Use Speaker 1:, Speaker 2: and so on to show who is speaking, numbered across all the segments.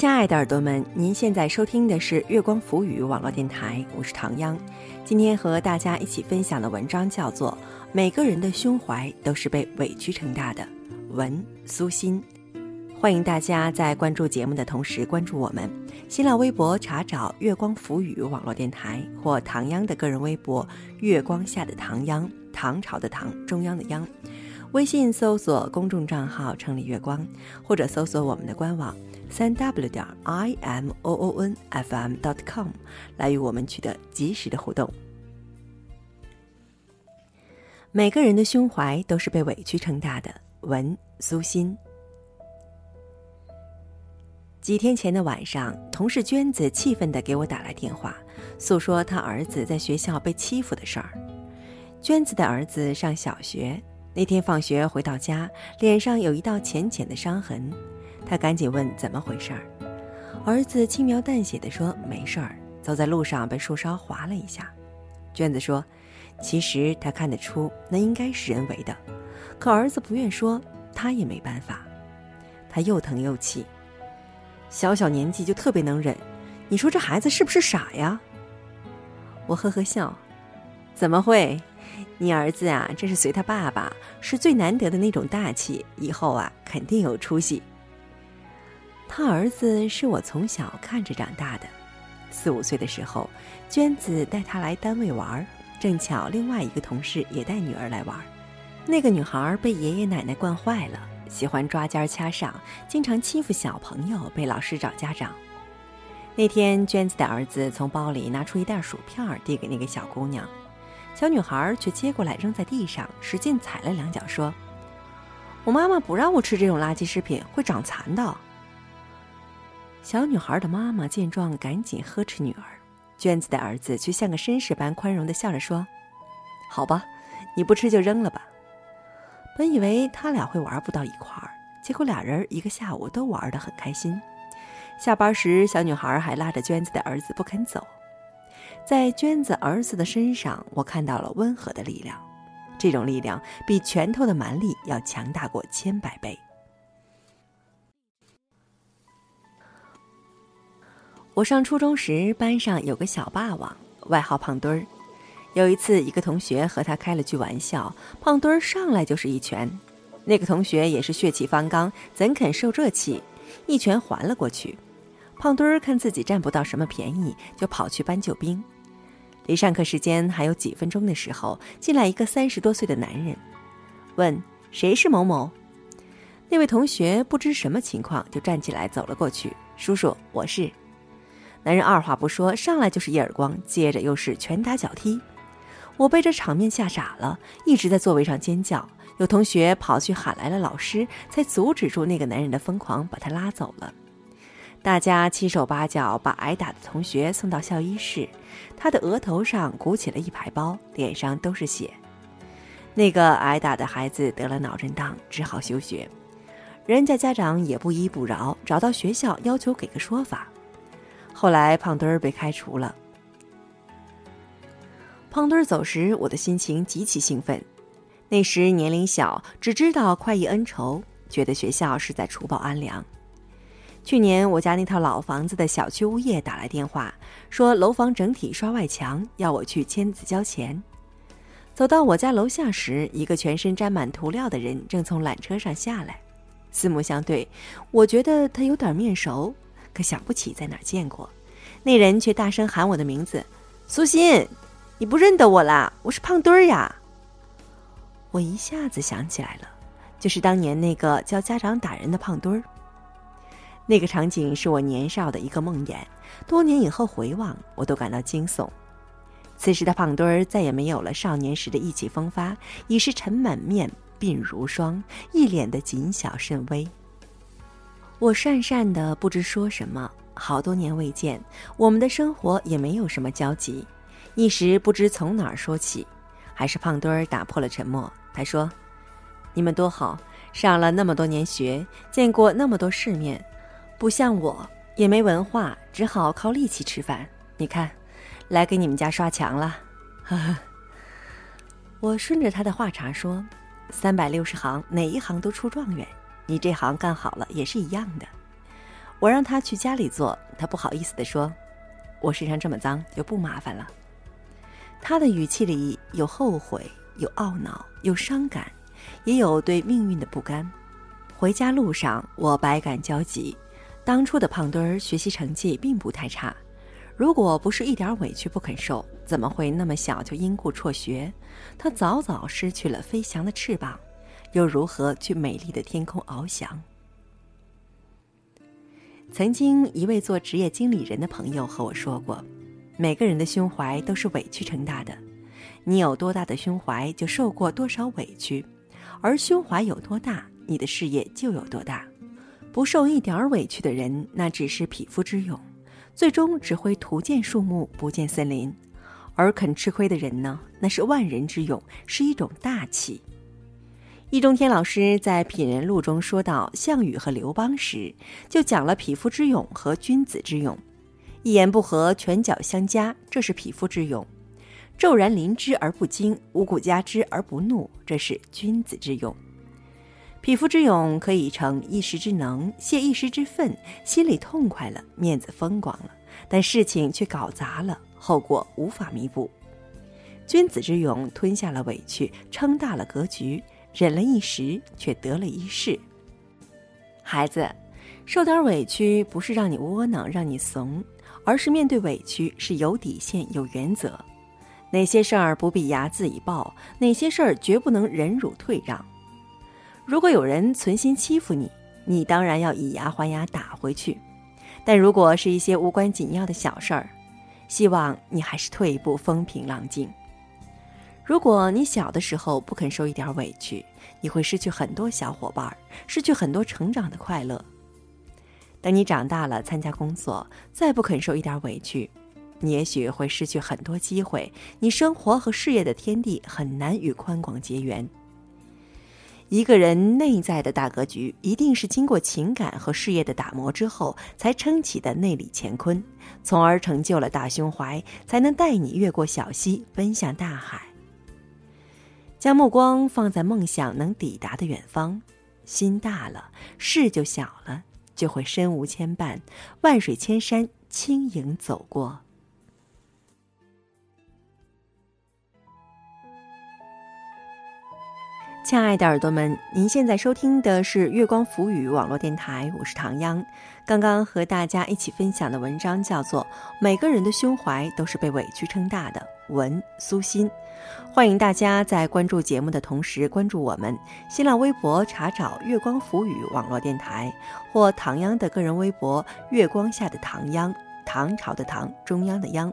Speaker 1: 亲爱的耳朵们，您现在收听的是月光浮语网络电台，我是唐央。今天和大家一起分享的文章叫做《每个人的胸怀都是被委屈撑大的》，文苏欣。欢迎大家在关注节目的同时关注我们。新浪微博查找“月光浮语网络电台”或唐央的个人微博“月光下的唐央”，唐朝的唐，中央的央。微信搜索公众账号“城里月光”，或者搜索我们的官网。三 w 点 i m o o n f m dot com 来与我们取得及时的互动。每个人的胸怀都是被委屈撑大的。文苏欣。几天前的晚上，同事娟子气愤的给我打来电话，诉说她儿子在学校被欺负的事儿。娟子的儿子上小学，那天放学回到家，脸上有一道浅浅的伤痕。他赶紧问怎么回事儿，儿子轻描淡写地说：“没事儿，走在路上被树梢划了一下。”娟子说：“其实他看得出那应该是人为的，可儿子不愿说，他也没办法。他又疼又气，小小年纪就特别能忍，你说这孩子是不是傻呀？”我呵呵笑：“怎么会？你儿子啊，这是随他爸爸，是最难得的那种大气，以后啊肯定有出息。”他儿子是我从小看着长大的，四五岁的时候，娟子带他来单位玩，正巧另外一个同事也带女儿来玩。那个女孩被爷爷奶奶惯坏了，喜欢抓尖掐上，经常欺负小朋友，被老师找家长。那天，娟子的儿子从包里拿出一袋薯片递给那个小姑娘，小女孩却接过来扔在地上，使劲踩了两脚，说：“我妈妈不让我吃这种垃圾食品，会长残的。”小女孩的妈妈见状，赶紧呵斥女儿。娟子的儿子却像个绅士般宽容地笑着说：“好吧，你不吃就扔了吧。”本以为他俩会玩不到一块儿，结果俩人一个下午都玩得很开心。下班时，小女孩还拉着娟子的儿子不肯走。在娟子儿子的身上，我看到了温和的力量，这种力量比拳头的蛮力要强大过千百倍。我上初中时，班上有个小霸王，外号胖墩儿。有一次，一个同学和他开了句玩笑，胖墩儿上来就是一拳。那个同学也是血气方刚，怎肯受这气？一拳还了过去。胖墩儿看自己占不到什么便宜，就跑去搬救兵。离上课时间还有几分钟的时候，进来一个三十多岁的男人，问：“谁是某某？”那位同学不知什么情况，就站起来走了过去：“叔叔，我是。”男人二话不说，上来就是一耳光，接着又是拳打脚踢。我被这场面吓傻了，一直在座位上尖叫。有同学跑去喊来了老师，才阻止住那个男人的疯狂，把他拉走了。大家七手八脚把挨打的同学送到校医室，他的额头上鼓起了一排包，脸上都是血。那个挨打的孩子得了脑震荡，只好休学。人家家长也不依不饶，找到学校要求给个说法。后来，胖墩儿被开除了。胖墩儿走时，我的心情极其兴奋。那时年龄小，只知道快意恩仇，觉得学校是在除暴安良。去年，我家那套老房子的小区物业打来电话，说楼房整体刷外墙，要我去签字交钱。走到我家楼下时，一个全身沾满涂料的人正从缆车上下来，四目相对，我觉得他有点面熟。可想不起在哪见过，那人却大声喊我的名字：“苏欣，你不认得我啦？我是胖墩儿呀！”我一下子想起来了，就是当年那个教家长打人的胖墩儿。那个场景是我年少的一个梦魇，多年以后回望，我都感到惊悚。此时的胖墩儿再也没有了少年时的意气风发，已是尘满面，鬓如霜，一脸的谨小慎微。我讪讪的不知说什么，好多年未见，我们的生活也没有什么交集，一时不知从哪儿说起。还是胖墩儿打破了沉默，他说：“你们多好，上了那么多年学，见过那么多世面，不像我，也没文化，只好靠力气吃饭。你看，来给你们家刷墙了。”呵呵。我顺着他的话茬说：“三百六十行，哪一行都出状元。”你这行干好了也是一样的。我让他去家里做，他不好意思地说：“我身上这么脏，就不麻烦了。”他的语气里有后悔，有懊恼，有伤感，也有对命运的不甘。回家路上，我百感交集。当初的胖墩儿学习成绩并不太差，如果不是一点委屈不肯受，怎么会那么小就因故辍学？他早早失去了飞翔的翅膀，又如何去美丽的天空翱翔？曾经一位做职业经理人的朋友和我说过：“每个人的胸怀都是委屈撑大的，你有多大的胸怀，就受过多少委屈；而胸怀有多大，你的事业就有多大。不受一点委屈的人，那只是匹夫之勇，最终只会图见树木，不见森林；而肯吃亏的人呢，那是万人之勇，是一种大气。”易中天老师在《品人录》中说到项羽和刘邦时，就讲了匹夫之勇和君子之勇。一言不合，拳脚相加，这是匹夫之勇；骤然临之而不惊，五谷加之而不怒，这是君子之勇。匹夫之勇可以成一时之能，泄一时之愤，心里痛快了，面子风光了，但事情却搞砸了，后果无法弥补。君子之勇吞下了委屈，撑大了格局。忍了一时，却得了一世。孩子，受点委屈不是让你窝囊、让你怂，而是面对委屈是有底线、有原则。哪些事儿不必睚眦以报？哪些事儿绝不能忍辱退让？如果有人存心欺负你，你当然要以牙还牙打回去。但如果是一些无关紧要的小事儿，希望你还是退一步，风平浪静。如果你小的时候不肯受一点委屈，你会失去很多小伙伴，失去很多成长的快乐。等你长大了，参加工作，再不肯受一点委屈，你也许会失去很多机会，你生活和事业的天地很难与宽广结缘。一个人内在的大格局，一定是经过情感和事业的打磨之后才撑起的内里乾坤，从而成就了大胸怀，才能带你越过小溪，奔向大海。将目光放在梦想能抵达的远方，心大了，事就小了，就会身无牵绊，万水千山轻盈走过。亲爱的耳朵们，您现在收听的是月光浮语网络电台，我是唐央。刚刚和大家一起分享的文章叫做《每个人的胸怀都是被委屈撑大的》，文苏欣。欢迎大家在关注节目的同时关注我们新浪微博，查找“月光浮语网络电台”或唐央的个人微博“月光下的唐央”，唐朝的唐，中央的央。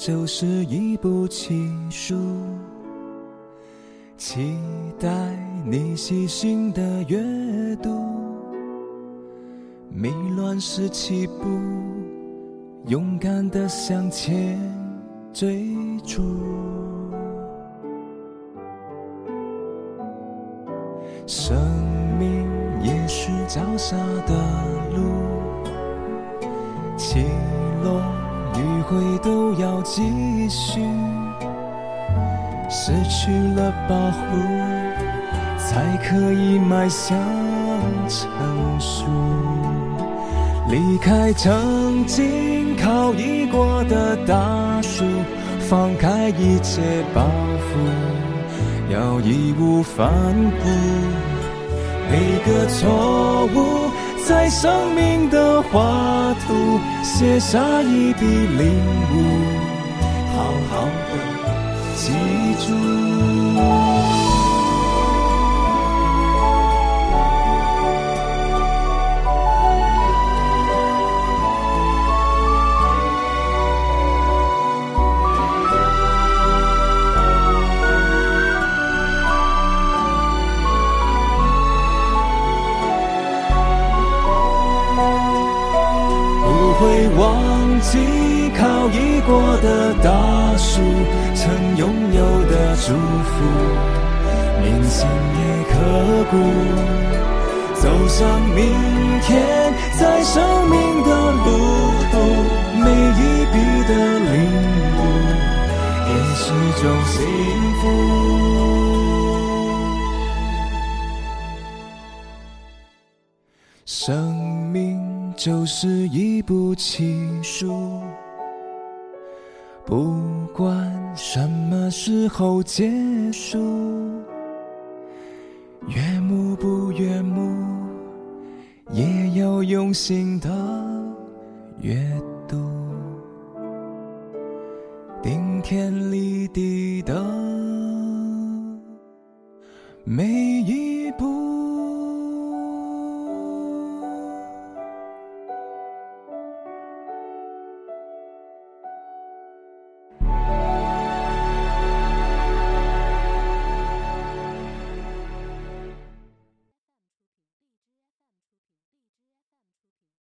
Speaker 2: 就是一部奇书，期待你细心的阅读。迷乱时起步，勇敢的向前追逐。生命也是脚下的路，起落。迂回都要继续，失去了保护，才可以迈向成熟。离开曾经靠依过的大树，放开一切包袱，要义无反顾。每个错误。在生命的画图写下一笔领悟，好好的记住。刻骨。走向明天，在生命的路途，每一笔的领悟，也是种幸福。生命就是一部奇书，不管什么时候结束，悦目不悦目也要用心的阅读。顶天立地的每一步